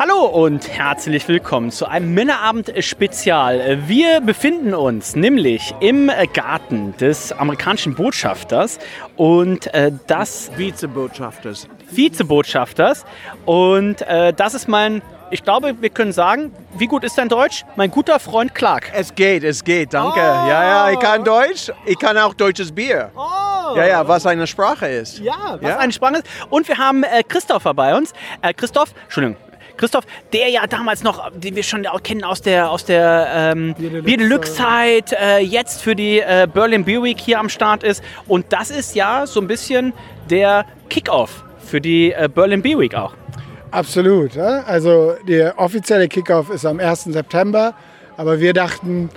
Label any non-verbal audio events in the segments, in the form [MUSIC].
Hallo und herzlich willkommen zu einem Männerabend-Spezial. Wir befinden uns nämlich im Garten des amerikanischen Botschafters und äh, das Vizebotschafters. Vizebotschafters und äh, das ist mein ich glaube, wir können sagen, wie gut ist dein Deutsch? Mein guter Freund Clark. Es geht, es geht, danke. Oh. Ja, ja, ich kann Deutsch. Ich kann auch deutsches Bier. Oh. Ja, ja, was eine Sprache ist. Ja, was ja? eine Sprache ist. Und wir haben äh, Christopher bei uns. Äh, Christoph, Entschuldigung, Christoph, der ja damals noch, den wir schon auch kennen aus der, aus der ähm, Bier Deluxe-Zeit, äh, jetzt für die äh, Berlin Beer Week hier am Start ist. Und das ist ja so ein bisschen der Kickoff für die äh, Berlin Beer Week auch. Absolut. Ja? Also der offizielle Kickoff ist am 1. September, aber wir dachten,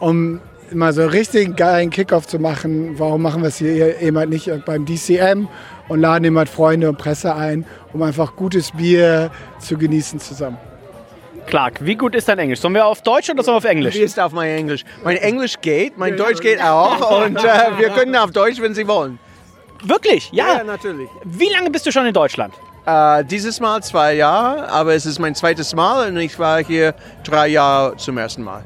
um mal so einen richtig geilen Kickoff zu machen, warum machen wir es hier eben halt nicht beim DCM und laden eben halt Freunde und Presse ein, um einfach gutes Bier zu genießen zusammen. Clark, wie gut ist dein Englisch? Sollen wir auf Deutsch oder sollen wir auf Englisch? Wie ist auf mein Englisch? Mein Englisch geht, mein Deutsch geht auch [LAUGHS] und äh, wir können auf Deutsch, wenn Sie wollen. Wirklich? Ja. ja, natürlich. Wie lange bist du schon in Deutschland? Äh, dieses Mal zwei Jahre, aber es ist mein zweites Mal und ich war hier drei Jahre zum ersten Mal.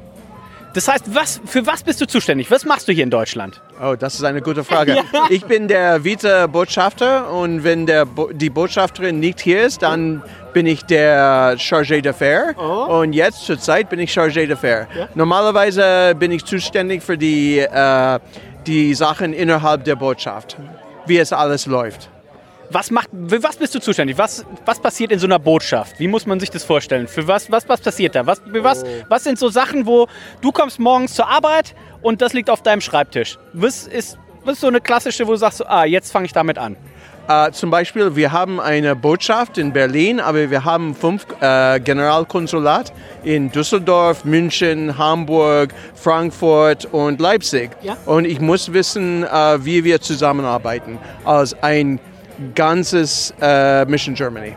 Das heißt, was, für was bist du zuständig? Was machst du hier in Deutschland? Oh, das ist eine gute Frage. [LAUGHS] ja. Ich bin der Vize-Botschafter und wenn der Bo die Botschafterin nicht hier ist, dann bin ich der Chargé d'Affaires oh. und jetzt zur Zeit bin ich Chargé d'Affaires. Ja. Normalerweise bin ich zuständig für die, äh, die Sachen innerhalb der Botschaft, wie es alles läuft. Was, macht, für was bist du zuständig? Was, was passiert in so einer Botschaft? Wie muss man sich das vorstellen? Für was, was, was passiert da? Was, was, was sind so Sachen, wo du kommst morgens zur Arbeit und das liegt auf deinem Schreibtisch? Was ist, was ist so eine klassische, wo du sagst, ah, jetzt fange ich damit an? Uh, zum Beispiel, wir haben eine Botschaft in Berlin, aber wir haben fünf äh, Generalkonsulat in Düsseldorf, München, Hamburg, Frankfurt und Leipzig. Ja? Und ich muss wissen, äh, wie wir zusammenarbeiten als ein ganzes äh, Mission Germany.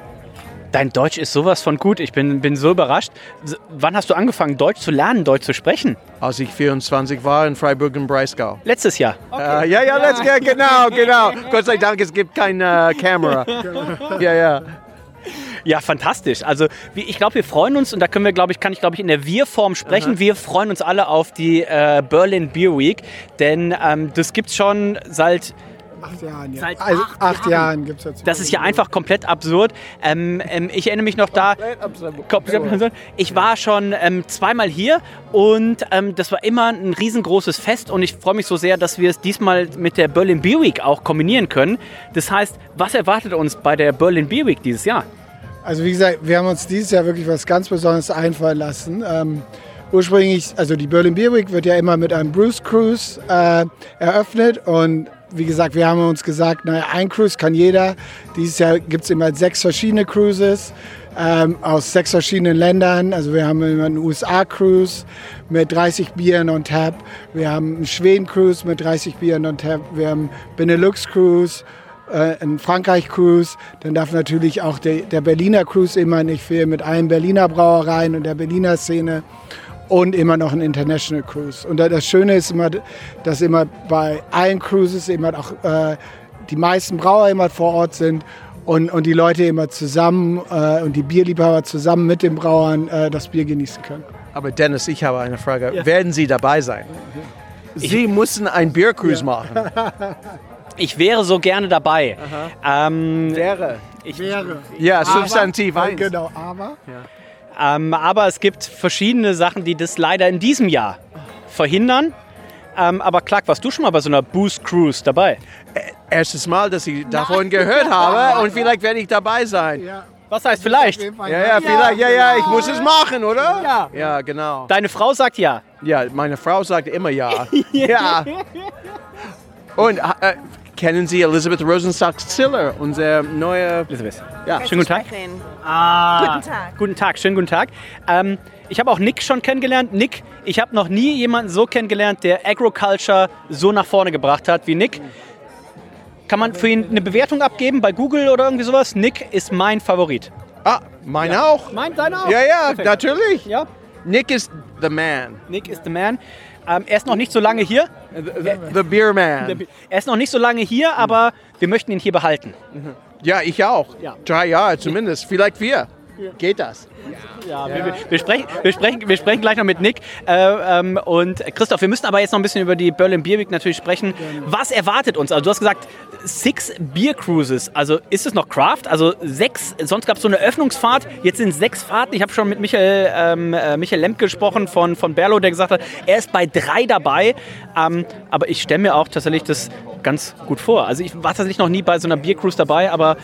Dein Deutsch ist sowas von gut. Ich bin, bin so überrascht. Wann hast du angefangen, Deutsch zu lernen, Deutsch zu sprechen? Als ich 24 war in Freiburg im Breisgau. Letztes Jahr? Okay. Äh, ja, ja, letztes Jahr, genau, genau. Gott sei Dank, es gibt keine Kamera. [LAUGHS] Ja, ja. Ja, fantastisch. Also ich glaube, wir freuen uns und da können wir, glaube ich, kann ich glaube ich in der Wir-Form sprechen. Aha. Wir freuen uns alle auf die äh, Berlin Beer Week, denn ähm, das gibt es schon seit acht Jahren. Ja. Seit also acht, acht Jahren, Jahren gibt es jetzt. Das ist ja einfach komplett absurd. Ähm, ähm, ich erinnere mich noch da. Komplett absurd. Ich war schon ähm, zweimal hier und ähm, das war immer ein riesengroßes Fest und ich freue mich so sehr, dass wir es diesmal mit der Berlin Beer Week auch kombinieren können. Das heißt, was erwartet uns bei der Berlin Beer Week dieses Jahr? Also wie gesagt, wir haben uns dieses Jahr wirklich was ganz Besonderes einfallen lassen. Ähm, ursprünglich, also die Berlin Beer Week wird ja immer mit einem Bruce Cruise äh, eröffnet und wie gesagt, wir haben uns gesagt, naja, ein Cruise kann jeder. Dieses Jahr gibt es immer sechs verschiedene Cruises ähm, aus sechs verschiedenen Ländern. Also wir haben einen USA-Cruise mit 30 Bieren on Tap. Wir haben einen Schweden-Cruise mit 30 Bieren on Tap. Wir haben Benelux-Cruise äh, ein Frankreich-Cruise, dann darf natürlich auch der, der Berliner Cruise immer nicht fehlen mit allen Berliner Brauereien und der Berliner Szene und immer noch ein International Cruise. Und das Schöne ist immer, dass immer bei allen Cruises immer auch äh, die meisten Brauer immer vor Ort sind und, und die Leute immer zusammen äh, und die Bierliebhaber zusammen mit den Brauern äh, das Bier genießen können. Aber Dennis, ich habe eine Frage. Ja. Werden Sie dabei sein? Sie ich, müssen ein Biercruise ja. machen. [LAUGHS] Ich wäre so gerne dabei. Ähm, wäre. Ich wäre. Ja, Substantiv 1. Genau, aber. Ja. Ähm, aber es gibt verschiedene Sachen, die das leider in diesem Jahr verhindern. Ähm, aber Clark, warst du schon mal bei so einer Boost Cruise dabei? Erstes Mal, dass ich davon gehört habe und vielleicht werde ich dabei sein. Ja. Was heißt vielleicht? Ja, ja, vielleicht, ja, ja, ich muss es machen, oder? Ja. Ja, genau. Deine Frau sagt ja. Ja, meine Frau sagt immer ja. [LAUGHS] ja. [LAUGHS] Und äh, kennen Sie Elizabeth Rosenstock-Ziller, unsere neue... Elizabeth. Ja. Schönen guten Tag. Ah, Guten Tag. Guten Tag, schönen guten Tag. Ähm, ich habe auch Nick schon kennengelernt. Nick, ich habe noch nie jemanden so kennengelernt, der Agriculture so nach vorne gebracht hat wie Nick. Kann man für ihn eine Bewertung abgeben bei Google oder irgendwie sowas? Nick ist mein Favorit. Ah, meine auch. Mein, deine auch? Ja, ja, Perfekt. natürlich. Ja. Nick ist the man. Nick ist the man. Ähm, er ist noch nicht so lange hier. The, the beer man. Er ist noch nicht so lange hier, aber wir möchten ihn hier behalten. Ja, ich auch. Ja. Drei Jahre zumindest, vielleicht vier. Geht das? Ja, wir, wir, wir, sprechen, wir, sprechen, wir sprechen gleich noch mit Nick. Äh, ähm, und Christoph, wir müssen aber jetzt noch ein bisschen über die Berlin Beer Week natürlich sprechen. Was erwartet uns? Also du hast gesagt, six Beer Cruises. Also ist es noch Craft? Also sechs, sonst gab es so eine Öffnungsfahrt, jetzt sind sechs Fahrten. Ich habe schon mit Michael, ähm, äh, Michael Lemp gesprochen von, von Berlo, der gesagt hat, er ist bei drei dabei. Ähm, aber ich stelle mir auch tatsächlich das ganz gut vor. Also ich war tatsächlich noch nie bei so einer Beer Cruise dabei, aber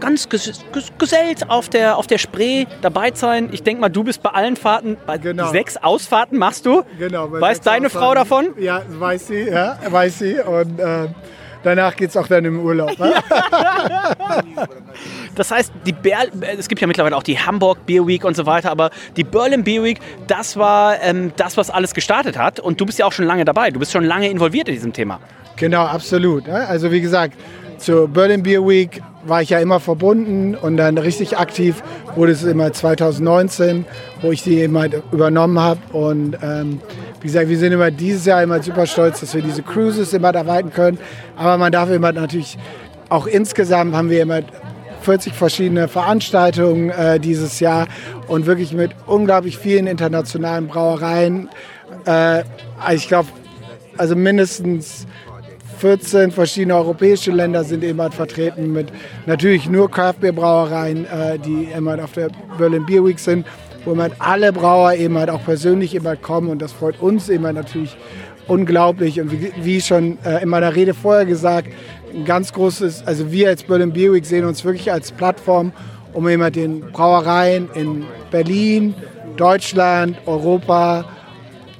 ganz ges ges gesellt auf der, auf der Spree dabei sein. Ich denke mal, du bist bei allen Fahrten, bei Genau. sechs Ausfahrten machst du. Genau. Weiß deine Ausfahrten. Frau davon? Ja, weiß sie, ja, weiß sie. Und äh, danach geht es auch dann im Urlaub. [LAUGHS] Das heißt, die Ber es gibt ja mittlerweile auch die Hamburg Beer Week und so weiter, aber die Berlin Beer Week, das war ähm, das, was alles gestartet hat. Und du bist ja auch schon lange dabei. Du bist schon lange involviert in diesem Thema. Genau, absolut. ne? Also wie gesagt, zur Berlin Beer Week war ich ja immer verbunden und dann richtig aktiv wurde es immer 2019, wo ich die immer übernommen habe. Und ähm, wie gesagt, wir sind immer dieses Jahr immer super stolz, dass wir diese Cruises immer erweitern können. Aber man darf immer natürlich, auch insgesamt haben wir immer 40 verschiedene Veranstaltungen äh, dieses Jahr und wirklich mit unglaublich vielen internationalen Brauereien. Äh, ich glaube, also mindestens 14 verschiedene europäische Länder sind eben halt vertreten mit natürlich nur Craft-Bier-Brauereien, äh, die eben halt auf der Berlin Beer Week sind, wo eben halt alle Brauer eben halt auch persönlich eben halt kommen. Und das freut uns eben natürlich unglaublich. Und wie, schon äh, in meiner Rede vorher gesagt, ein ganz großes, also wir als Berlin Beer Week sehen uns wirklich als Plattform, um eben den Brauereien in Berlin, Deutschland, Europa,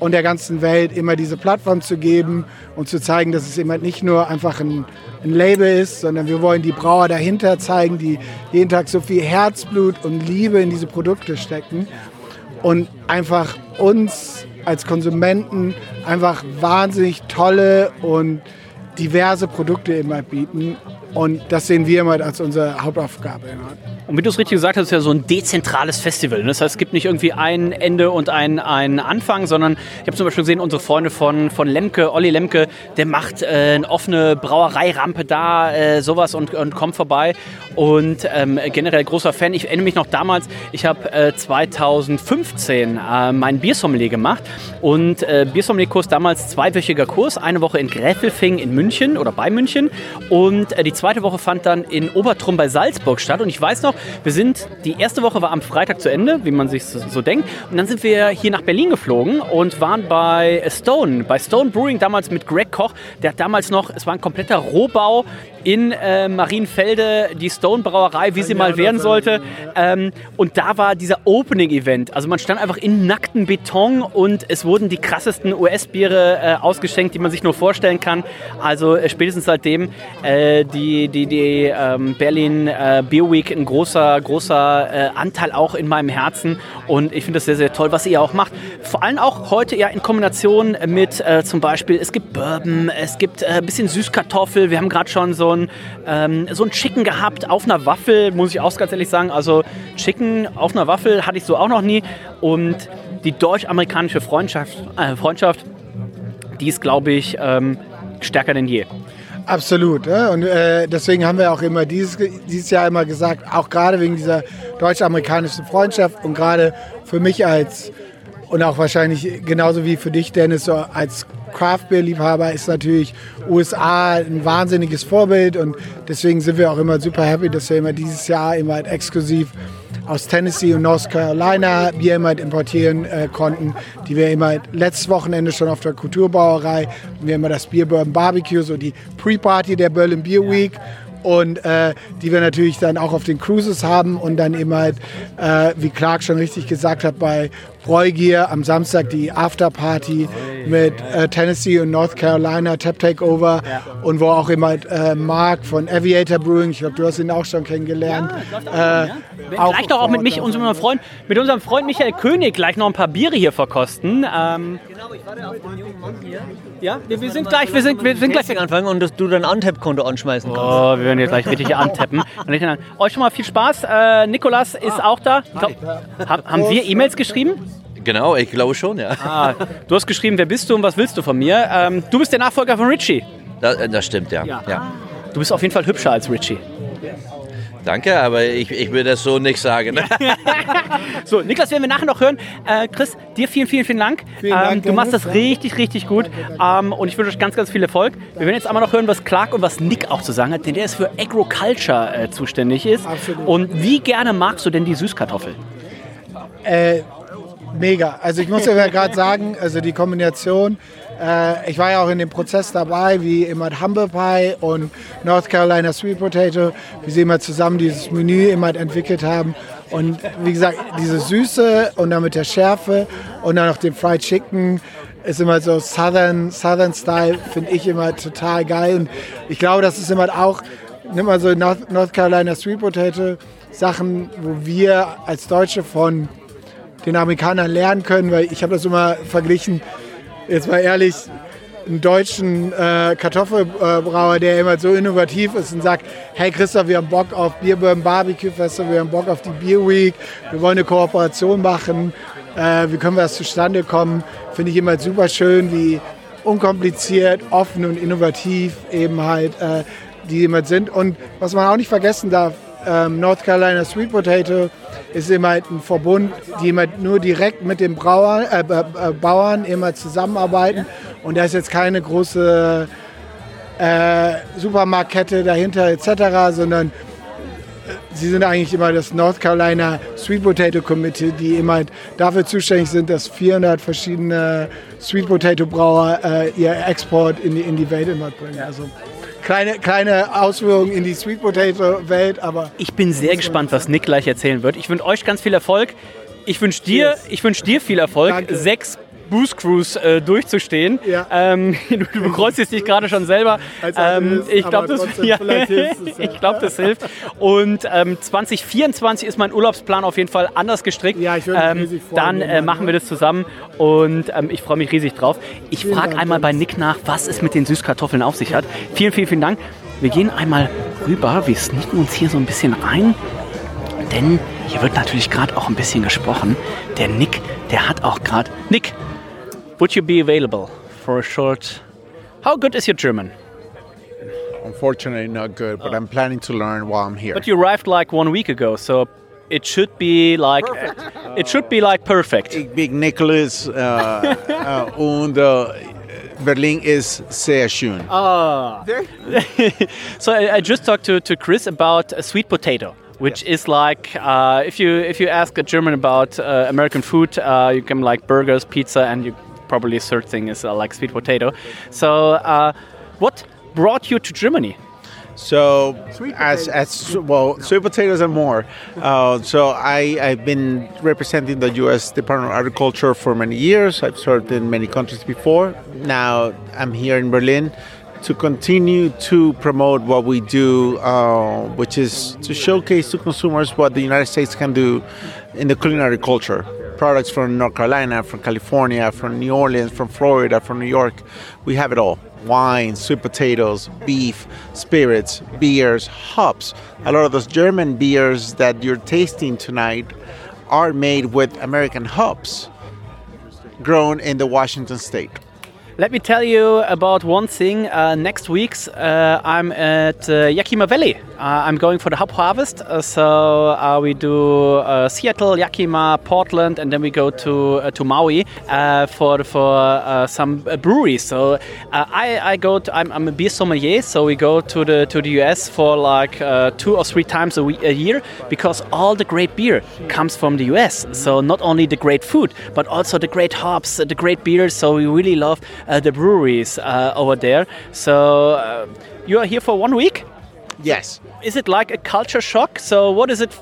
und der ganzen Welt immer diese Plattform zu geben und zu zeigen, dass es immer nicht nur einfach ein, ein Label ist, sondern wir wollen die Brauer dahinter zeigen, die jeden Tag so viel Herzblut und Liebe in diese Produkte stecken und einfach uns als Konsumenten einfach wahnsinnig tolle und diverse Produkte immer bieten. Und das sehen wir immer als unsere Hauptaufgabe. immer. Und wie du es richtig gesagt hast, ist ja so ein dezentrales Festival. ne? Das heißt, es gibt nicht irgendwie ein Ende und ein, ein Anfang, sondern ich habe zum Beispiel gesehen, unsere Freunde von, von Lemke, Olli Lemke, der macht äh, eine offene Brauereirampe da, äh, sowas und, und kommt vorbei. Und ähm, generell großer Fan. Ich erinnere mich noch damals, ich habe äh, 2015 äh, meinen Biersommelier gemacht und äh, Biersommelier-Kurs damals zweiwöchiger Kurs, eine Woche in Gräfelfing in München oder bei München und äh, die zweite Woche fand dann in Obertrum bei Salzburg statt und ich weiß noch, wir sind, die erste Woche war am Freitag zu Ende, wie man sich so, so denkt. Und dann sind wir hier nach Berlin geflogen und waren bei Stone, bei Stone Brewing damals mit Greg Koch, der hat damals noch, es war ein kompletter Rohbau in äh, Marienfelde, die Stone Brauerei, wie sie mal werden sollte. Ähm, und da war dieser Opening-Event. Also man stand einfach in nackten Beton und es wurden die krassesten US-Biere äh, ausgeschenkt, die man sich nur vorstellen kann. Also äh, spätestens seitdem äh, die, die, die ähm, Berlin äh, Beer Week ein großer, großer äh, Anteil auch in meinem Herzen. Und ich finde das sehr, sehr toll, was ihr auch macht. Vor allem auch heute ja in Kombination mit zum Beispiel, es gibt Bourbon, es gibt ein bisschen Süßkartoffel. Wir haben gerade schon so ein, ähm, so ein Chicken gehabt auf einer Waffel, muss ich auch ganz ehrlich sagen. Also Chicken auf einer Waffel hatte ich so auch noch nie. Und die deutsch-amerikanische Freundschaft, äh, Freundschaft, die ist, glaube ich, ähm, stärker denn je. Absolut. Ja? Und äh, deswegen haben wir auch immer dieses, dieses Jahr immer gesagt, auch gerade wegen dieser deutsch-amerikanischen Freundschaft und gerade für mich als und auch wahrscheinlich genauso wie für dich, Dennis, so als Craft Beer Liebhaber ist natürlich USA ein wahnsinniges Vorbild. Und deswegen sind wir auch immer super happy, dass wir immer dieses Jahr immer halt exklusiv aus Tennessee und North Carolina Bier immer halt importieren äh, konnten, die wir immer halt letztes Wochenende schon auf der Kulturbrauerei, wir immer das Bier Bourbon Barbecue, so die Pre-Party der Berlin Beer Week. Und äh, die wir natürlich dann auch auf den Cruises haben und dann eben halt, äh, wie Clark schon richtig gesagt hat, bei Bräugier am Samstag die Afterparty mit äh, Tennessee und North Carolina Tap Takeover und wo auch immer äh, Mark von Aviator Brewing, ich glaube, du hast ihn auch schon kennengelernt. Ja, äh, gleich doch auch mit mich, unserem Freund, mit unserem Freund Michael König gleich noch ein paar Biere hier verkosten. Ähm, genau, ich warte auf den jungen Mann hier. Ja, wir, wir sind gleich, wir sind, wir sind gleich anfangen und dass du dein Untap-Konto anschmeißen kannst. Oh, wir werden jetzt gleich richtig [LAUGHS] antappen. Euch schon mal viel Spaß. Äh, Nikolas ist auch da. Glaub, haben wir E-Mails geschrieben? Genau, ich glaube schon, ja. Ah, du hast geschrieben, wer bist du und was willst du von mir? Ähm, du bist der Nachfolger von Richie. Das, das stimmt, ja. Ja. ja. Du bist auf jeden Fall hübscher als Richie. Danke, aber ich, ich will das so nicht sagen. [LAUGHS] so, Niklas werden wir nachher noch hören. Äh, Chris, dir vielen, vielen, vielen Dank. Vielen Dank ähm, du machst das richtig, richtig gut. Ähm, und ich wünsche euch ganz, ganz viel Erfolg. Wir werden jetzt einmal noch hören, was Clark und was Nick auch zu sagen hat, denn der ist für Agriculture äh, zuständig ist. Absolut. Und wie gerne magst du denn die Süßkartoffel? Äh, mega. Also ich muss ja [LAUGHS] gerade sagen, also die Kombination äh, ich war ja auch in dem Prozess dabei, wie immer Humble Pie und North Carolina Sweet Potato, wie sie immer zusammen dieses Menü immer entwickelt haben. Und wie gesagt, diese Süße und dann mit der Schärfe und dann noch den Fried Chicken ist immer so Southern, Southern Style, finde ich immer total geil. Und ich glaube, das ist immer auch, nimm mal so North Carolina Sweet Potato, Sachen, wo wir als Deutsche von den Amerikanern lernen können, weil ich habe das immer verglichen, jetzt mal ehrlich, einen deutschen äh, Kartoffelbrauer, der immer so innovativ ist und sagt, hey Christoph, wir haben Bock auf Bierbirnen Barbecue Festival, wir haben Bock auf die Beer Week, wir wollen eine Kooperation machen, äh, wie können wir das zustande kommen, finde ich immer super schön, wie unkompliziert, offen und innovativ eben halt äh, die immer sind. Und was man auch nicht vergessen darf, ähm, North Carolina Sweet Potato ist immer halt ein Verbund, die immer nur direkt mit den Brauern, äh, äh, Bauern immer zusammenarbeiten. Und da ist jetzt keine große äh, Supermarktkette dahinter etc., sondern äh, sie sind eigentlich immer das North Carolina Sweet Potato Committee, die immer halt dafür zuständig sind, dass 400 verschiedene Sweet Potato Brauer äh, ihr Export in die, in die Welt immer bringen. Also kleine, kleine Ausführungen in die Sweet Potato Welt, aber. Ich bin sehr gespannt, was Nick gleich erzählen wird. Ich wünsche euch ganz viel Erfolg. Ich wünsche dir, ich wünsch dir viel Erfolg. Danke. Sechs Boost Cruise äh, durchzustehen. Ja. Ähm, [LAUGHS] du, du bekreuzst dich gerade schon selber. Ähm, ich glaube, das, [LAUGHS] ja, ich glaub, das hilft. Und ähm, 2024 ist mein Urlaubsplan auf jeden Fall anders gestrickt. Ja, ich würde mich ähm, riesig freuen, Dann äh, machen wir das zusammen und ähm, ich freue mich riesig drauf. Ich frage einmal bei. Nick nach, was es mit den Süßkartoffeln auf sich hat. Vielen, vielen, vielen Dank. Wir gehen einmal rüber, wir sneaken uns hier so ein bisschen rein. Denn hier wird natürlich gerade auch ein bisschen gesprochen. Der Nick, der hat auch gerade. Nick, would you be available for a short. How good is your German? Unfortunately, not good, but I'm planning to learn while I'm here. But you arrived like one week ago, so it should be like. It should be like perfect. Ich bin Nicholas uh, uh, und uh, Berlin ist sehr schön. Ah. [LAUGHS] so I, I just talked to, to Chris about a sweet potato, which is like uh, if you if you ask a German about uh, American food, uh, you can like burgers, pizza, and you probably third thing is uh, like sweet potato. So uh, what brought you to Germany? So, as, as well, sweet potatoes and more. Uh, so, I, I've been representing the U.S. Department of Agriculture for many years. I've served in many countries before. Now, I'm here in Berlin to continue to promote what we do, uh, which is to showcase to consumers what the United States can do in the culinary culture. Products from North Carolina, from California, from New Orleans, from Florida, from New York. We have it all wine, sweet potatoes, beef, spirits, beers, hops. A lot of those German beers that you're tasting tonight are made with American hops grown in the Washington state. Let me tell you about one thing. Uh, next week, uh, I'm at uh, Yakima Valley. Uh, I'm going for the hop harvest. Uh, so uh, we do Seattle, Yakima, Portland, and then we go to to Maui for for some breweries. So I, I go. To, I'm, I'm a beer sommelier. So we go to the to the US for like two or three times a, week, a year because all the great beer comes from the US. So not only the great food, but also the great hops, the great beers. So we really love uh, the breweries uh, over there. So uh, you are here for one week. Yes. Is it like a culture shock? So what is it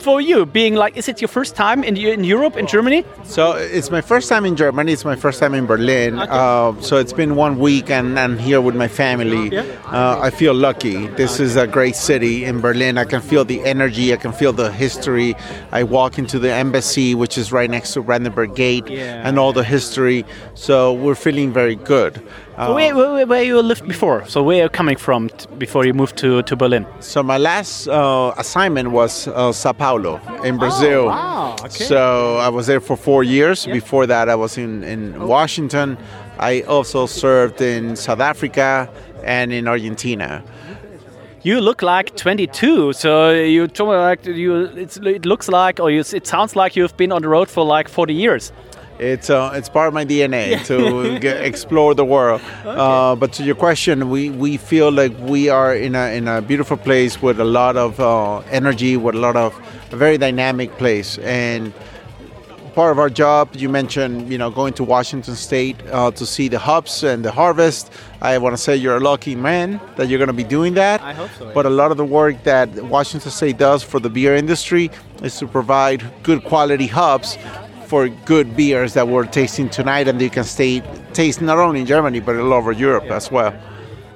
for you, being like, is it your first time in, in Europe, in Germany? So it's my first time in Germany. It's my first time in Berlin. Uh, so it's been one week, and I'm here with my family. Uh, I feel lucky. This is a great city in Berlin. I can feel the energy. I can feel the history. I walk into the embassy, which is right next to Brandenburg Gate, and all the history. So we're feeling very good. So where, where, where you lived before? So where are you coming from t- before you moved to, to Berlin? So my last uh, assignment was uh, Sao Paulo in Brazil. wow, okay. So I was there for four years. Before that, I was in, in Washington. I also served in South Africa and in Argentina. You look like 22, so you told me like you. It's, it looks like, or you, it sounds like you've been on the road for like 40 years. It's uh, it's part of my DNA to get, explore the world. Uh, but to your question, we, we feel like we are in a in a beautiful place with a lot of uh, energy, with a lot of a very dynamic place, and part of our job. You mentioned you know going to Washington State uh, to see the hops and the harvest. I want to say you're a lucky man that you're going to be doing that. I hope so, But a lot of the work that Washington State does for the beer industry is to provide good quality hubs for good beers that we're tasting tonight and you can stay taste not only in Germany but all over Europe as well.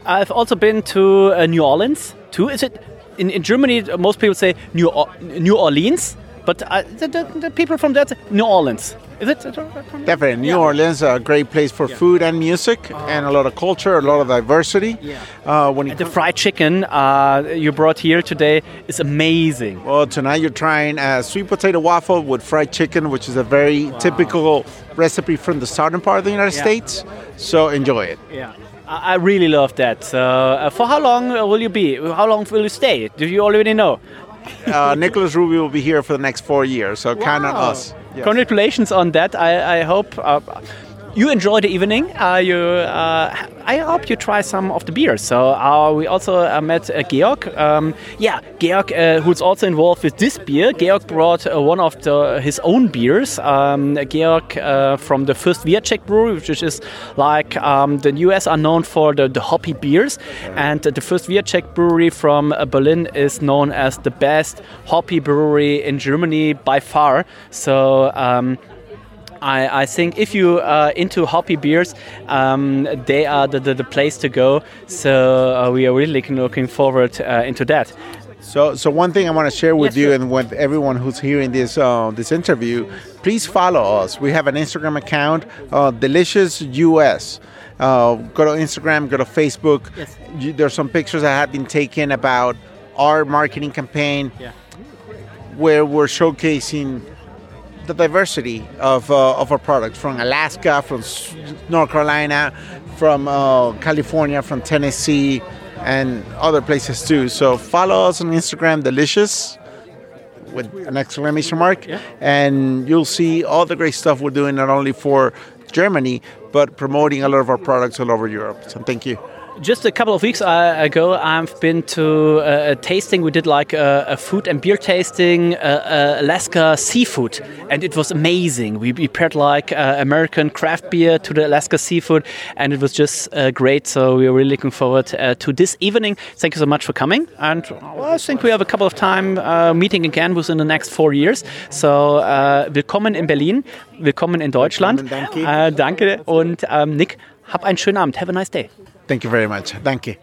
I've also been to uh, New Orleans too. Is it in, in Germany? Most people say New or- New Orleans, but uh, the, the, the people from that New Orleans. Is it? Definitely, New Orleans a great place for food and music and a lot of culture, a lot of diversity. Uh, when you The fried chicken uh, you brought here today is amazing. Well, tonight you're trying a sweet potato waffle with fried chicken, which is a very typical recipe from the southern part of the United Yeah. States. So enjoy it. Yeah. I really love that. Uh, for how long uh, will you be? How long will you stay? Do you already know? Uh, Nicholas Ruby will be here for the next four years, so count on us. Yes. Congratulations on that. I, I hope uh, you enjoy the evening. Uh, you, uh, I hope you try some of the beers. So uh, we also uh, met uh, Georg. Um, yeah, Georg, uh, who's also involved with this beer. Georg brought one of the, his own beers. Um, Georg from the First Czech Brewery, which is like um, the US are known for the, the hoppy beers, and the First Czech Brewery from Berlin is known as the best hoppy brewery in Germany by far. So. I, I think if you are into hoppy beers, um, they are the, the, the place to go. So uh, we are really looking, looking forward uh, into that. So, so one thing I want to share with Yes, you sure. and with everyone who's hearing this uh, this interview, please follow us. We have an Instagram account, uh, Delicious US. Uh, go to Instagram, go to Facebook. Yes. You, there's some pictures that have been taken about our marketing campaign, Yeah. where we're showcasing the diversity of, uh, of our products from Alaska, from North Carolina, from uh, California, from Tennessee, and other places too. So follow us on Instagram, Delicious, with an exclamation mark, and you'll see all the great stuff we're doing not only for Germany, but promoting a lot of our products all over Europe. So thank you. Just a couple of weeks uh, ago, I've been to uh, a tasting. We did like a, a food and beer tasting, uh, uh, Alaska seafood, and it was amazing. We prepared like uh, American craft beer to the Alaska seafood, and it was just uh, great. So we are really looking forward uh, to this evening. Thank you so much for coming, and I think we have a couple of time uh, meeting again within the next four years. So uh, willkommen in Berlin, willkommen in Deutschland. Willkommen, danke. Äh, danke und ähm, Nick, hab einen schönen Abend. Have a nice day. Thank you very much. You.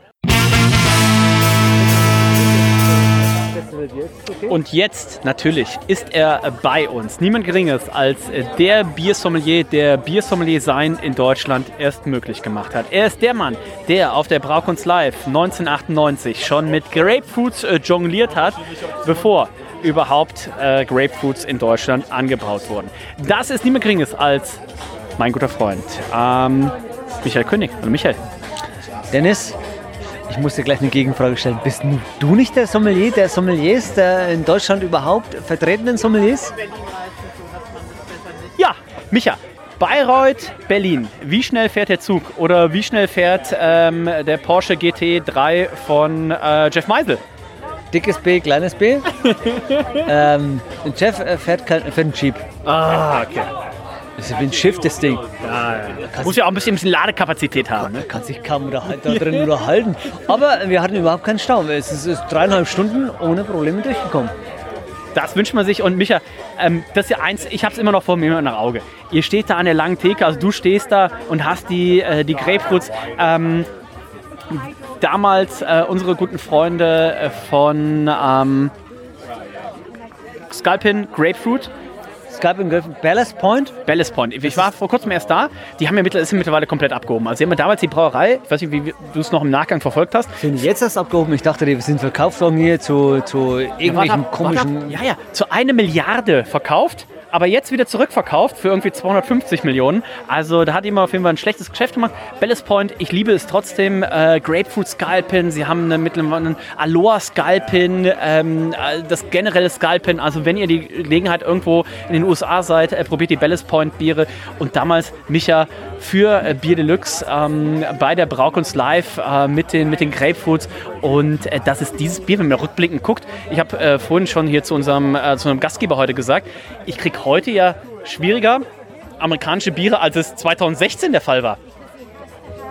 Und jetzt natürlich ist er bei uns. Niemand Geringeres als der Biersommelier, der Biersommelier sein in Deutschland erst möglich gemacht hat. Er ist der Mann, der auf der Braukunst Live 1998 schon mit Grapefruits äh, jongliert hat, bevor überhaupt äh, Grapefruits in Deutschland angebraut wurden. Das ist niemand Geringeres als mein guter Freund ähm, Michael König. Hallo Michael. Dennis, ich muss dir gleich eine Gegenfrage stellen. Bist du nicht der Sommelier der Sommeliers, der in Deutschland überhaupt vertretenen Sommeliers? Ja, Micha. Bayreuth, Berlin. Wie schnell fährt der Zug? Oder wie schnell fährt ähm, der Porsche GT3 von äh, Jeff Meisel? Dickes B, kleines B. [LAUGHS] ähm, Jeff äh, fährt, kein, fährt einen Jeep. Ah, okay. Das ist wie ein Schiff, das Ding. Ja, ja. Muss ja auch ein bisschen, ein bisschen Ladekapazität haben. Ne? Kann sich kaum unterhal- da drin unterhalten. Aber wir hatten überhaupt keinen Stau. Es ist, ist dreieinhalb Stunden ohne Probleme durchgekommen. Das wünscht man sich. Und Micha, ähm, das ist ja eins, ich habe es immer noch vor mir nach Auge. Ihr steht da an der langen Theke, also du stehst da und hast die, äh, die Grapefruits. Ähm, damals äh, unsere guten Freunde äh, von ähm, Sculpin Grapefruit. Sculpin Grapefruit, Ballast Point? Ballast Point. Ich war vor kurzem erst da. Die haben ja mittlerweile, komplett abgehoben. Also sie haben ja damals die Brauerei, ich weiß nicht, wie du es noch im Nachgang verfolgt hast. Sind jetzt erst abgehoben? Ich dachte, die sind verkauft worden hier zu, zu irgendwelchen ja, komischen... Ja, ja, zu eine Milliarde verkauft aber jetzt wieder zurückverkauft für irgendwie 250 Millionen. Also da hat jemand auf jeden Fall ein schlechtes Geschäft gemacht. Ballast Point, ich liebe es trotzdem. Äh, Grapefruit Scalpin, sie haben eine, mittlerweile einen Aloha Scalpin, ähm, äh, das generelle Scalpin. Also wenn ihr die Gelegenheit irgendwo in den USA seid, äh, probiert die Ballast Point Biere. Und damals Micha für äh, Bier Deluxe ähm, bei der Braukunst Live äh, mit, den, mit den Grapefruits. Und äh, das ist dieses Bier, wenn man rückblickend guckt. Ich habe äh, vorhin schon hier zu unserem, äh, zu unserem Gastgeber heute gesagt, ich kriege heute ja schwieriger amerikanische Biere, als es 2016 der Fall war.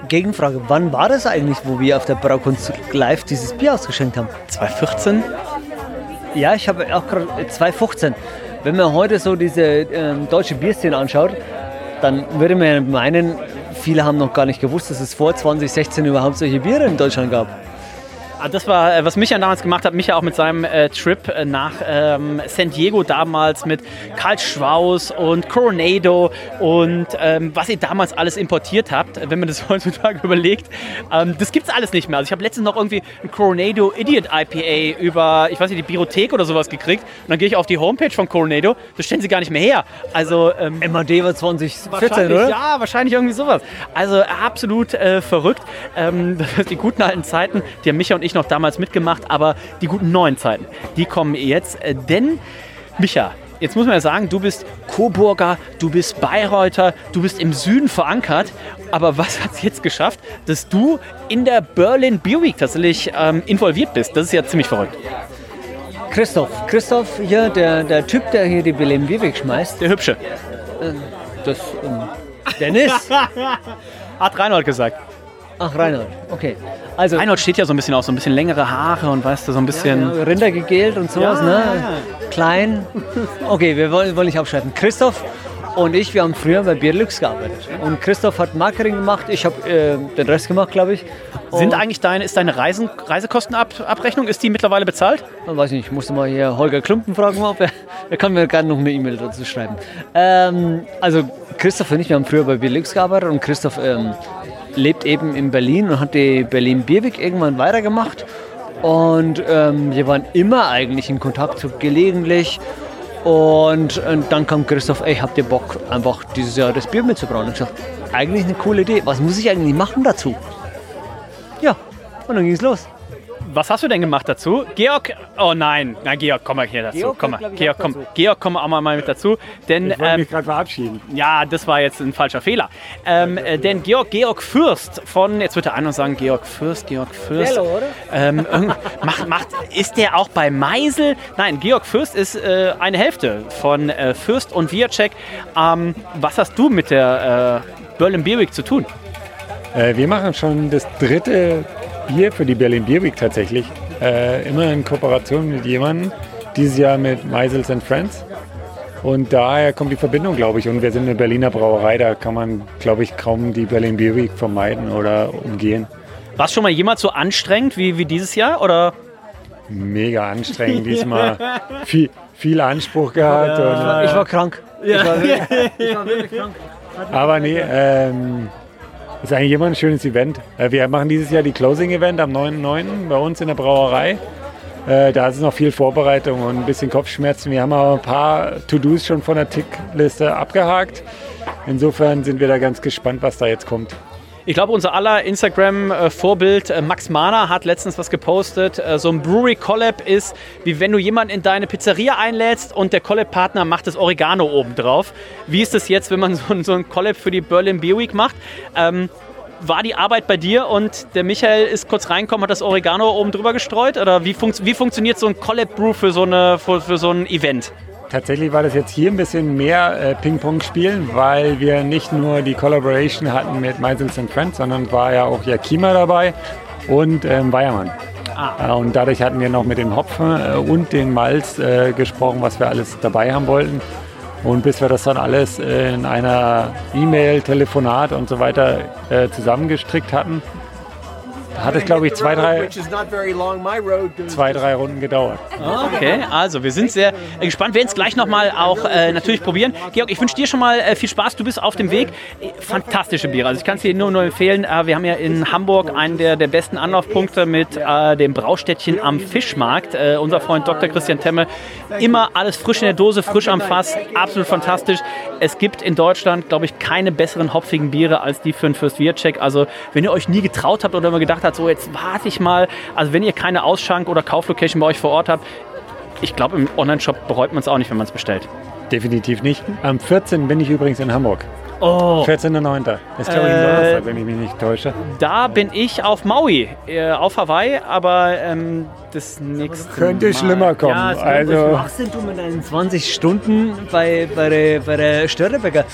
Gegenfrage, wann war das eigentlich, wo wir auf der Braukunst Live dieses Bier ausgeschenkt haben? 2014? Ja, ich habe auch gerade 2015. Wenn man heute so diese ähm, deutsche Bierszene anschaut, dann würde man meinen, viele haben noch gar nicht gewusst, dass es vor 2016 überhaupt solche Biere in Deutschland gab. Ah, das war, äh, was Micha damals gemacht hat. Micha auch mit seinem äh, Trip äh, nach ähm, San Diego damals mit Karl Schwaus und Coronado und ähm, was ihr damals alles importiert habt, wenn man das [LAUGHS] heutzutage überlegt. Ähm, das es alles nicht mehr. Also ich habe letztens noch irgendwie ein Coronado Idiot IPA über, ich weiß nicht, die Biothek oder sowas gekriegt. Und dann gehe ich auf die Homepage von Coronado, das stellen sie gar nicht mehr her. Also ähm, MAD war 2014, oder? Ja, wahrscheinlich irgendwie sowas. Also absolut äh, verrückt. Ähm, [LAUGHS] die guten alten Zeiten, die haben Micha und ich ich noch damals mitgemacht, aber die guten neuen Zeiten, die kommen jetzt. Äh, denn, Micha, jetzt muss man ja sagen, du bist Coburger, du bist Bayreuther, du bist im Süden verankert. Aber was hat es jetzt geschafft, dass du in der Berlin Beer Week tatsächlich ähm, involviert bist? Das ist ja ziemlich verrückt. Christoph, Christoph hier, der, der Typ, der hier die Berlin Beer Week schmeißt. Der Hübsche. Äh, das, ähm, Dennis? [LAUGHS] hat Reinhold gesagt. Ach, Reinhold, okay. Also, Reinhold steht ja so ein bisschen aus, so ein bisschen längere Haare und weißt du, so ein bisschen. Ja, ja, Rinder gegelt und sowas, ja, ne? Klein. Okay, wir wollen, wollen nicht abschalten. Christoph und ich, wir haben früher bei Bierlux gearbeitet. Und Christoph hat Marketing gemacht, ich habe äh, den Rest gemacht, glaube ich. Sind eigentlich deine, ist deine Reisen, Reisekostenabrechnung, ist die mittlerweile bezahlt? Ich weiß nicht, ich musste mal hier Holger Klumpen fragen, ob er, er kann mir gerne noch eine E-Mail dazu schreiben. Ähm, also Christoph und ich, wir haben früher bei Bierlux gearbeitet und Christoph ähm, lebt eben in Berlin und hat die Berlin Bierweg irgendwann weitergemacht. Und ähm, wir waren immer eigentlich in Kontakt, so gelegentlich. Und, und, dann kam Christoph, ey, habt ihr Bock, einfach dieses Jahr das Bier mitzubrauen? Und ich gesagt, eigentlich eine coole Idee. Was muss ich eigentlich machen dazu? Ja, und dann ging es los was hast du denn gemacht dazu? Georg, oh nein, na Georg, komm mal hier dazu. Georg, komm mal, Georg, komm, dazu. Georg, komm auch mal mit dazu. Denn, ich wollte ähm, mich gerade verabschieden. Ja, das war jetzt ein falscher Fehler. Ähm, äh, denn Georg, Georg Fürst von, jetzt wird der eine sagen, Georg Fürst, Georg Fürst. Hello, oder? Ähm, [LAUGHS] macht, macht, ist der auch bei Meisel? Nein, Georg Fürst ist äh, eine Hälfte von äh, Fürst und Viacek. Ähm, was hast du mit der äh, Berlin Beer Week zu tun? Äh, wir machen schon das dritte Bier für die Berlin Beer Week tatsächlich. Äh, immer in Kooperation mit jemandem. Dieses Jahr mit Meisels and Friends. Und daher kommt die Verbindung, glaube ich. Und wir sind eine Berliner Brauerei, da kann man, glaube ich, kaum die Berlin Beer Week vermeiden oder umgehen. War es schon mal jemals so anstrengend wie, wie dieses Jahr? Oder? Mega anstrengend [LAUGHS] diesmal. viel, viel Anspruch gehabt. Ja, und, ich, war, ich, war, krank. Ja. Ich, war wirklich, [LAUGHS] ich, war wirklich, krank. Aber nee, ähm, ist eigentlich immer ein schönes Event. Äh, wir machen dieses Jahr die Closing-Event am 9.9. bei uns in der Brauerei. Äh, da ist noch viel Vorbereitung und ein bisschen Kopfschmerzen. Wir haben aber ein paar To-Dos schon von der Tickliste abgehakt. Insofern sind wir da ganz gespannt, was da jetzt kommt. Ich glaube, unser aller Instagram-Vorbild äh, Max Mahner hat letztens was gepostet. So ein Brewery Collab ist, wie wenn du jemanden in deine Pizzeria einlädst und der Collab-Partner macht das Oregano oben drauf. Wie ist das jetzt, wenn man so ein, so ein Collab für die Berlin Beer Week macht? Ähm, war die Arbeit bei dir und der Michael ist kurz reingekommen, hat das Oregano oben drüber gestreut? Oder wie, fun wie funktioniert so ein Collab-Brew für, so für, für so ein Event? Tatsächlich war das jetzt hier ein bisschen mehr äh, Ping-Pong spielen, weil wir nicht nur die Collaboration hatten mit Meisels and Friends, sondern war ja auch Yakima dabei und ähm, Weiermann. Äh, Und dadurch hatten wir noch mit dem Hopfen äh, und den Malz äh, gesprochen, was wir alles dabei haben wollten. Und bis wir das dann alles äh, in einer E-Mail, Telefonat und so weiter äh, zusammengestrickt hatten, hat es, glaube ich, zwei drei, zwei, drei Runden gedauert. Okay, also wir sind sehr gespannt. Wir werden es gleich nochmal auch äh, natürlich probieren. Georg, ich wünsche dir schon mal äh, viel Spaß. Du bist auf dem Weg. Fantastische Biere. Also ich kann es dir nur, nur empfehlen. Äh, wir haben ja in Hamburg einen der, der besten Anlaufpunkte mit äh, dem Braustädtchen am Fischmarkt. Äh, unser Freund Dr. Christian Temme. Immer alles frisch in der Dose, frisch am Fass. Absolut fantastisch. Es gibt in Deutschland, glaube ich, keine besseren hopfigen Biere als die für den First Beer Check. Also wenn ihr euch nie getraut habt oder immer gedacht habt, so jetzt warte ich mal. Also wenn ihr keine Ausschank- oder Kauflocation bei euch vor Ort habt, ich glaube, im Online-Shop bereut man es auch nicht, wenn man es bestellt. Definitiv nicht. Am 14. bin ich übrigens in Hamburg. Oh. 14.09. Ist, glaube ich, ein Äh, Donnerstag, wenn ich mich nicht täusche. Da bin ich auf Maui, äh, auf Hawaii, aber ähm, das nächste Könnte Mal. schlimmer kommen. Ja, was also, machst denn du mit deinen 20 Stunden bei, bei der, bei der Störtebecker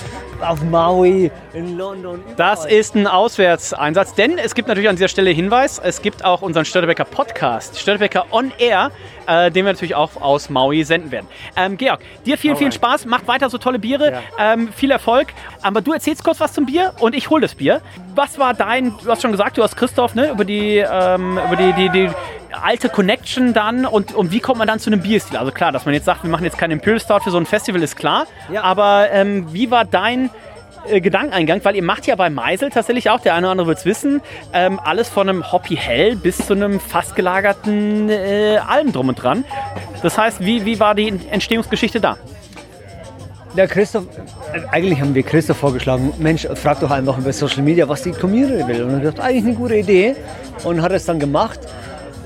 auf Maui in London? Das ist ein Auswärtseinsatz, denn es gibt natürlich an dieser Stelle Hinweis, es gibt auch unseren Störtebecker Podcast, Störtebecker On Air, äh, den wir natürlich auch aus Maui senden werden. Ähm, Georg, dir vielen, vielen Spaß, macht weiter so tolle Biere, ähm, viel Erfolg. Aber du erzählst kurz was zum Bier und ich hole das Bier. Was war dein, du hast schon gesagt, du hast Christoph, ne, über die, ähm, über die, die, die alte Connection dann und, und wie kommt man dann zu einem Bierstil? Also klar, dass man jetzt sagt, wir machen jetzt keinen Imperial Stout für so ein Festival, ist klar. Aber ähm, wie war dein äh, Gedankeneingang, weil ihr macht ja bei Meisel tatsächlich auch, der eine oder andere wird es wissen, ähm, alles von einem Hoppy Hell bis zu einem fast gelagerten äh, allem drum und dran. Das heißt, wie, wie war die Entstehungsgeschichte da? Der Christoph, äh, eigentlich haben wir Christoph vorgeschlagen, Mensch, frag doch einfach über Social Media, was die Community will. Und er hat gesagt, eigentlich eine gute Idee und hat es dann gemacht.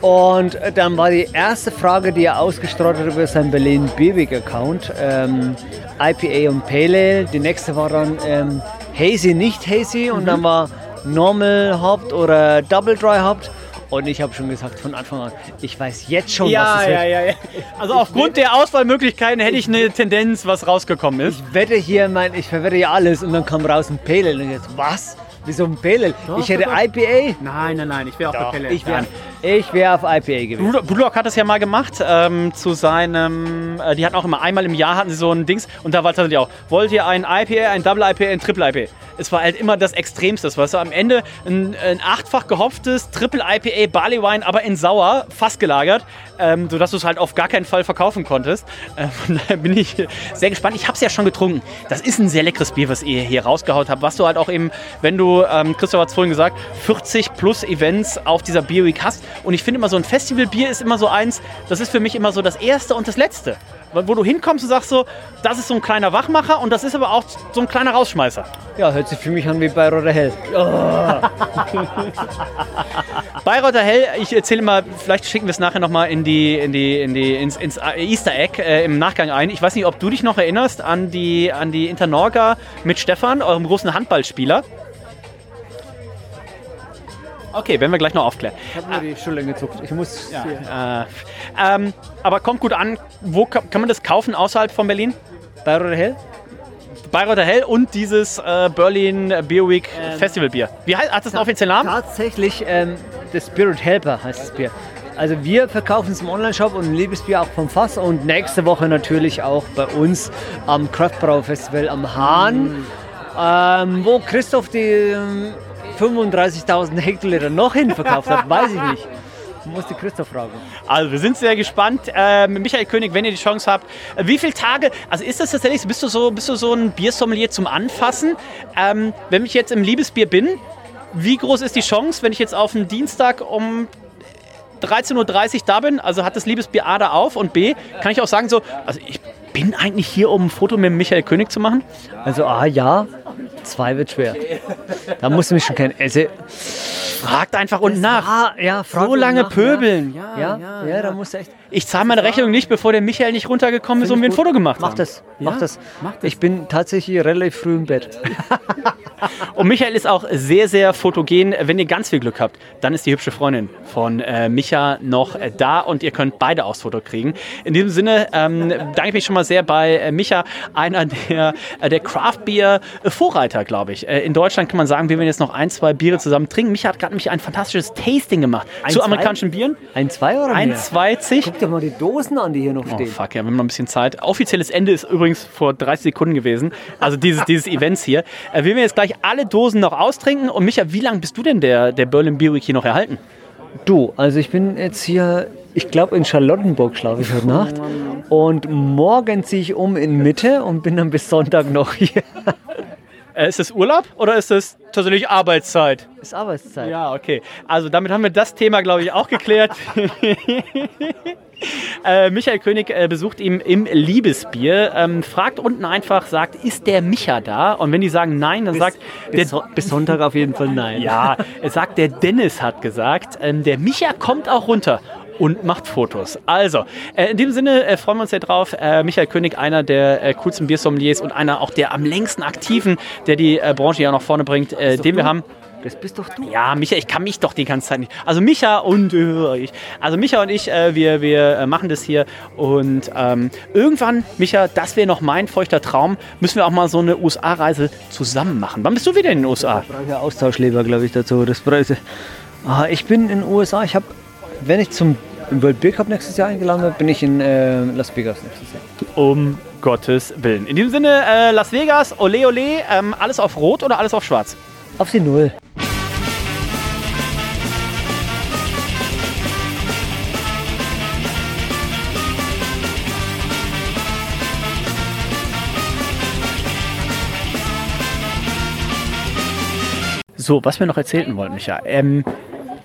Und äh, dann war die erste Frage, die er ausgestrahlt hat über seinen Berlin Bierweg Account, ähm, IPA und Pale Ale. Die nächste war dann ähm, Hazy, nicht Hazy. Und dann war Normal Hopped oder Double Dry Hopped. Und ich habe schon gesagt von Anfang an, ich weiß jetzt schon, was es wird. ja, ja. Also aufgrund der Auswahlmöglichkeiten hätte ich eine Tendenz, was rausgekommen ist. Ich wette hier, mein, ich verwette ja alles und dann kam raus ein Pale Ale. Und jetzt, was? Wieso ein? Doch, ich hätte doch. IPA. Nein, nein, nein, ich wäre auch bei Pelle. ich wäre ich wär auf IPA gewesen. Blue Block hat das ja mal gemacht ähm, zu seinem, äh, die hatten auch immer einmal im Jahr hatten sie so ein Dings und da war tatsächlich auch, wollt ihr ein IPA, ein Double IPA, ein Triple IPA? Es war halt immer das Extremste, weißt du, am Ende ein, ein achtfach gehopftes Triple IPA Barley Wine, aber in sauer, fast gelagert, ähm, sodass du es halt auf gar keinen Fall verkaufen konntest. Äh, von daher bin ich sehr gespannt. Ich habe es ja schon getrunken. Das ist ein sehr leckeres Bier, was ihr hier rausgehaut habt, was du halt auch eben, wenn du, ähm, Christoph hat es vorhin gesagt, 40 plus Events auf dieser Beer Week hast und ich finde immer so ein Festivalbier ist immer so eins, das ist für mich immer so das Erste und das Letzte. Wo du hinkommst und sagst so, das ist so ein kleiner Wachmacher und das ist aber auch so ein kleiner Rausschmeißer. Ja, hört sich für mich an wie Bayreuther Hell. [LAUGHS] Bayreuther Hell, ich erzähle mal, vielleicht schicken wir es nachher nochmal in die, in die, in die, ins, ins Easter Egg äh, im Nachgang ein. Ich weiß nicht, ob du dich noch erinnerst an die, an die Internorga mit Stefan, eurem großen Handballspieler. Okay, werden wir gleich noch aufklären. Ich habe nur die Schulter gezuckt. Ich muss. Äh, ähm, aber kommt gut an. Wo ka- kann man das kaufen außerhalb von Berlin? Bayreuther Hell? Bayreuther Hell und dieses äh, Berlin Beer Week Ähm, Festivalbier. Wie heißt hat das einen offiziellen Namen? Tatsächlich, ähm, The Spirit Helper heißt das Bier. Also wir verkaufen es im Online-Shop und ein Liebesbier auch vom Fass und nächste Woche natürlich auch bei uns am Kraftbrau Festival am Hahn, ähm, wo Christoph die ähm, 35.000 Hektoliter noch hin verkauft hat, weiß ich nicht. Muss die Christoph fragen. Also wir sind sehr gespannt. Ähm, Michael König, wenn ihr die Chance habt, äh, wie viele Tage, also ist das tatsächlich, bist du so, bist du so ein Biersommelier zum Anfassen? Ähm, wenn ich jetzt im Liebesbier bin, wie groß ist die Chance, wenn ich jetzt auf einen Dienstag um 13.30 Uhr da bin, also hat das Liebesbier A da auf und B, kann ich auch sagen so, also ich bin eigentlich hier, um ein Foto mit Michael König zu machen? Also A, ja, zwei wird schwer. Da musst du mich schon kennen. Also, Fragt einfach unten nach. Ah, ja, so lange nach, pöbeln. Ja, ja, ja, da musst du echt. Ich zahle meine Rechnung nicht, bevor der Michael nicht runtergekommen ist und mir ein Foto gemacht Mach hat. das, mach Ja, das. mach das. Ich bin tatsächlich relativ früh im Bett. [LAUGHS] Und Michael ist auch sehr, sehr fotogen. Wenn ihr ganz viel Glück habt, dann ist die hübsche Freundin von äh, Micha noch äh, da und ihr könnt beide aufs Foto kriegen. In diesem Sinne ähm, danke ich mich schon mal sehr bei äh, Micha, einer der, äh, der Craft Beer Vorreiter, glaube ich. Äh, in Deutschland kann man sagen, wir werden jetzt noch ein, zwei Biere zusammen trinken. Micha hat gerade nämlich ein fantastisches Tasting gemacht Ein, zu zwei? amerikanischen Bieren. Ein, zwei oder Ein, mehr? zwei, zig. Guck dir mal die Dosen an, die hier noch Oh stehen. fuck, ja, wir haben noch ein bisschen Zeit. Offizielles Ende ist übrigens vor 30 Sekunden gewesen. Also dieses, dieses Events hier. Äh, wir werden jetzt gleich alle Dosen noch austrinken. Und Micha, wie lange bist du denn der, der Berlin Beer Week hier noch erhalten? Du, also ich bin jetzt hier, ich glaube in Charlottenburg schlafe ich heute Nacht. Und morgen ziehe ich um in Mitte und bin dann bis Sonntag noch hier. [LAUGHS] Äh, ist das Urlaub oder ist das tatsächlich Arbeitszeit? Ist Arbeitszeit. Ja, okay. Also damit haben wir das Thema, glaube ich, auch geklärt. [LAUGHS] äh, Michael König äh, besucht ihn im Liebesbier, ähm, fragt unten einfach, sagt, ist der Micha da? Und wenn die sagen nein, dann sagt bis, der, bis Sonntag auf jeden Fall nein. ja, er sagt, der Dennis hat gesagt, ähm, der Micha kommt auch runter und macht Fotos. Also, äh, in dem Sinne äh, freuen wir uns sehr drauf. Äh, Michael König, einer der äh, coolsten Biersommeliers und einer auch der am längsten aktiven, der die äh, Branche ja nach vorne bringt, äh, den wir haben. Das bist doch du. Ja, Micha, ich kann mich doch die ganze Zeit nicht. Also Micha und äh, ich. Also Micha und ich, äh, wir, wir äh, machen das hier. Und ähm, irgendwann, Micha, das wäre noch mein feuchter Traum, müssen wir auch mal so eine USA-Reise zusammen machen. Wann bist du wieder in den USA? Ich brauche ja Austauschleber, glaube ich, dazu. Das brauche ah, ich bin in den USA. Ich habe, wenn ich zum World Beer Cup nächstes Jahr eingeladen werde, bin ich in äh, Las Vegas nächstes Jahr. Um Gottes Willen. In diesem Sinne, äh, Las Vegas, ole ole, ähm, alles auf Rot oder alles auf Schwarz? Auf die Null. So, was wir noch erzählen wollten, Micha. Ähm,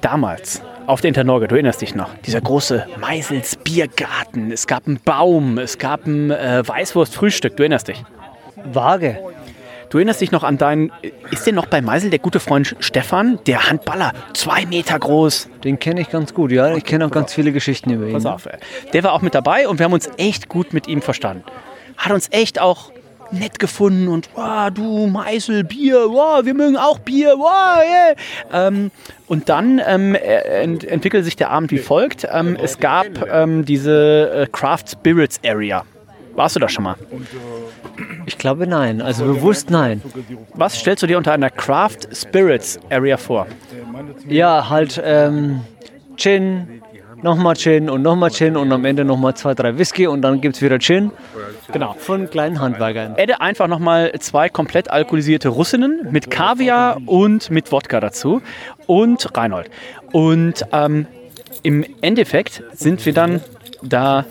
damals auf der Internorge, du erinnerst dich noch, dieser große Meisels Biergarten. Es gab einen Baum, es gab ein äh, Weißwurst-Frühstück, du erinnerst dich. Waage. Du erinnerst dich noch an deinen. Ist denn noch bei Meisel der gute Freund Stefan, der Handballer, zwei Meter groß? Den kenne ich ganz gut, ja. Ich kenne auch ganz viele Geschichten über ihn. Pass auf, ey. der war auch mit dabei und wir haben uns echt gut mit ihm verstanden. Hat uns echt auch nett gefunden und wow, du Meisel, Bier, wow, wir mögen auch Bier, wow, yeah. ähm, und dann ähm, äh, ent entwickelte sich der Abend wie folgt. Ähm, es gab ähm, diese äh, Craft Spirits Area. Warst du da schon mal? Ich glaube nein, also bewusst nein. Was stellst du dir unter einer Craft Spirits Area vor? Ja, halt ähm, Gin, nochmal Gin und nochmal Gin und am Ende nochmal zwei, drei Whisky und dann gibt es wieder Gin. Genau. Von kleinen Handwerkern. Adde einfach nochmal zwei komplett alkoholisierte Russinnen mit Kaviar und mit Wodka dazu und Reinhold. Und ähm, im Endeffekt sind wir dann da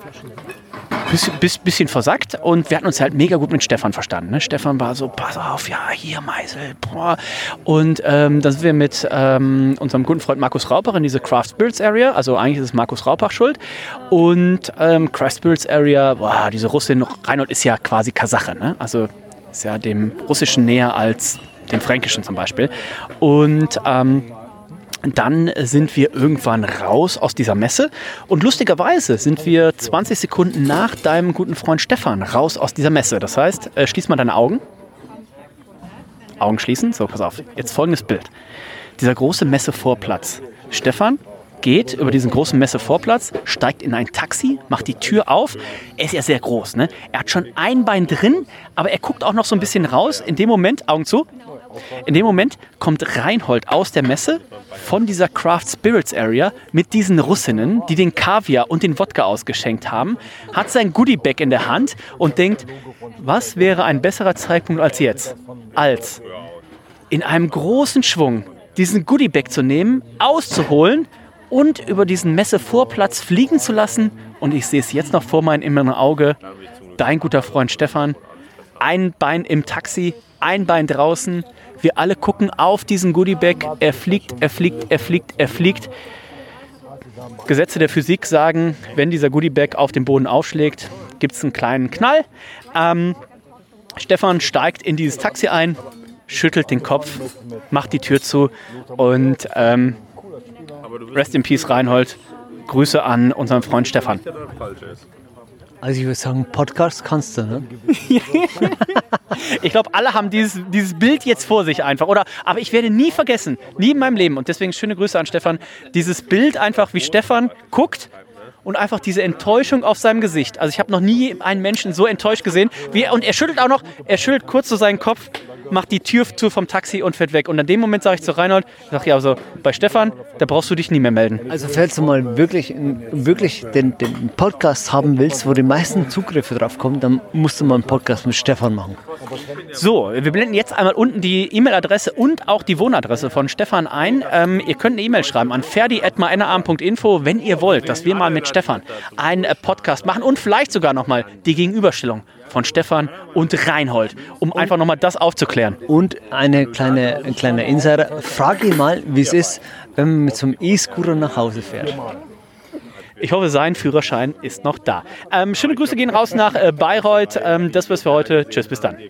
bisschen, bis, bisschen versackt und wir hatten uns halt mega gut mit Stefan verstanden. Ne? Stefan war so, pass auf, ja, hier Meisel. Boah. Und ähm, dann sind wir mit ähm, unserem guten Freund Markus Raupach in diese Craft Spirits Area, also eigentlich ist es Markus Raupach schuld. Und ähm, Craft Spirits Area, boah, diese Russin, Reinhold ist ja quasi Kasache, ne? also ist ja dem Russischen näher als dem Fränkischen zum Beispiel. Und ähm, dann sind wir irgendwann raus aus dieser Messe und lustigerweise sind wir 20 Sekunden nach deinem guten Freund Stefan raus aus dieser Messe. Das heißt, äh, schließ mal deine Augen. Augen schließen. So, pass auf. Jetzt folgendes Bild. Dieser große Messevorplatz. Stefan geht über diesen großen Messevorplatz, steigt in ein Taxi, macht die Tür auf. Er ist ja sehr groß, ne? Er hat schon ein Bein drin, aber er guckt auch noch so ein bisschen raus. In dem Moment, Augen zu, in dem Moment kommt Reinhold aus der Messe von dieser Craft Spirits Area mit diesen Russinnen, die den Kaviar und den Wodka ausgeschenkt haben, hat sein Goodiebag in der Hand und denkt, was wäre ein besserer Zeitpunkt als jetzt? Als in einem großen Schwung diesen Goodiebag zu nehmen, auszuholen und über diesen Messevorplatz fliegen zu lassen. Und ich sehe es jetzt noch vor meinem inneren Auge. Dein guter Freund Stefan, ein Bein im Taxi, ein Bein draußen. Wir alle gucken auf diesen Goodiebag. Er fliegt, er fliegt, er fliegt, er fliegt. Gesetze der Physik sagen, wenn dieser Goodiebag auf dem Boden aufschlägt, gibt es einen kleinen Knall. Ähm, Stefan steigt in dieses Taxi ein, schüttelt den Kopf, macht die Tür zu und ähm, Rest in Peace Reinhold. Grüße an unseren Freund Stefan. Also ich würde sagen, Podcast kannst du, ne? [LAUGHS] ich glaube, alle haben dieses, dieses Bild jetzt vor sich einfach. Oder, aber ich werde nie vergessen, nie in meinem Leben. Und deswegen schöne Grüße an Stefan. Dieses Bild einfach, wie Stefan guckt und einfach diese Enttäuschung auf seinem Gesicht. Also ich habe noch nie einen Menschen so enttäuscht gesehen. Wie, und er schüttelt auch noch, er schüttelt kurz so seinen Kopf, macht die Tür zu vom Taxi und fährt weg. Und in dem Moment sage ich zu Reinhold, ich sage ja, also bei Stefan, da brauchst du dich nie mehr melden. Also falls du mal wirklich, wirklich den, den Podcast haben willst, wo die meisten Zugriffe drauf kommen, dann musst du mal einen Podcast mit Stefan machen. So, wir blenden jetzt einmal unten die E-Mail-Adresse und auch die Wohnadresse von Stefan ein. Ähm, ihr könnt eine E-Mail schreiben an ferdi.meinarm.info, wenn ihr wollt, dass wir mal mit Stefan einen äh, Podcast machen und vielleicht sogar nochmal die Gegenüberstellung von Stefan und Reinhold, um einfach nochmal das aufzuklären. Und eine kleine, ein kleiner Insider, frag ihn mal, wie es ist, wenn man mit so einem E-Scooter nach Hause fährt. Ich hoffe, sein Führerschein ist noch da. Ähm, schöne Grüße gehen raus nach äh, Bayreuth. Ähm, das war's für heute. Tschüss, bis dann.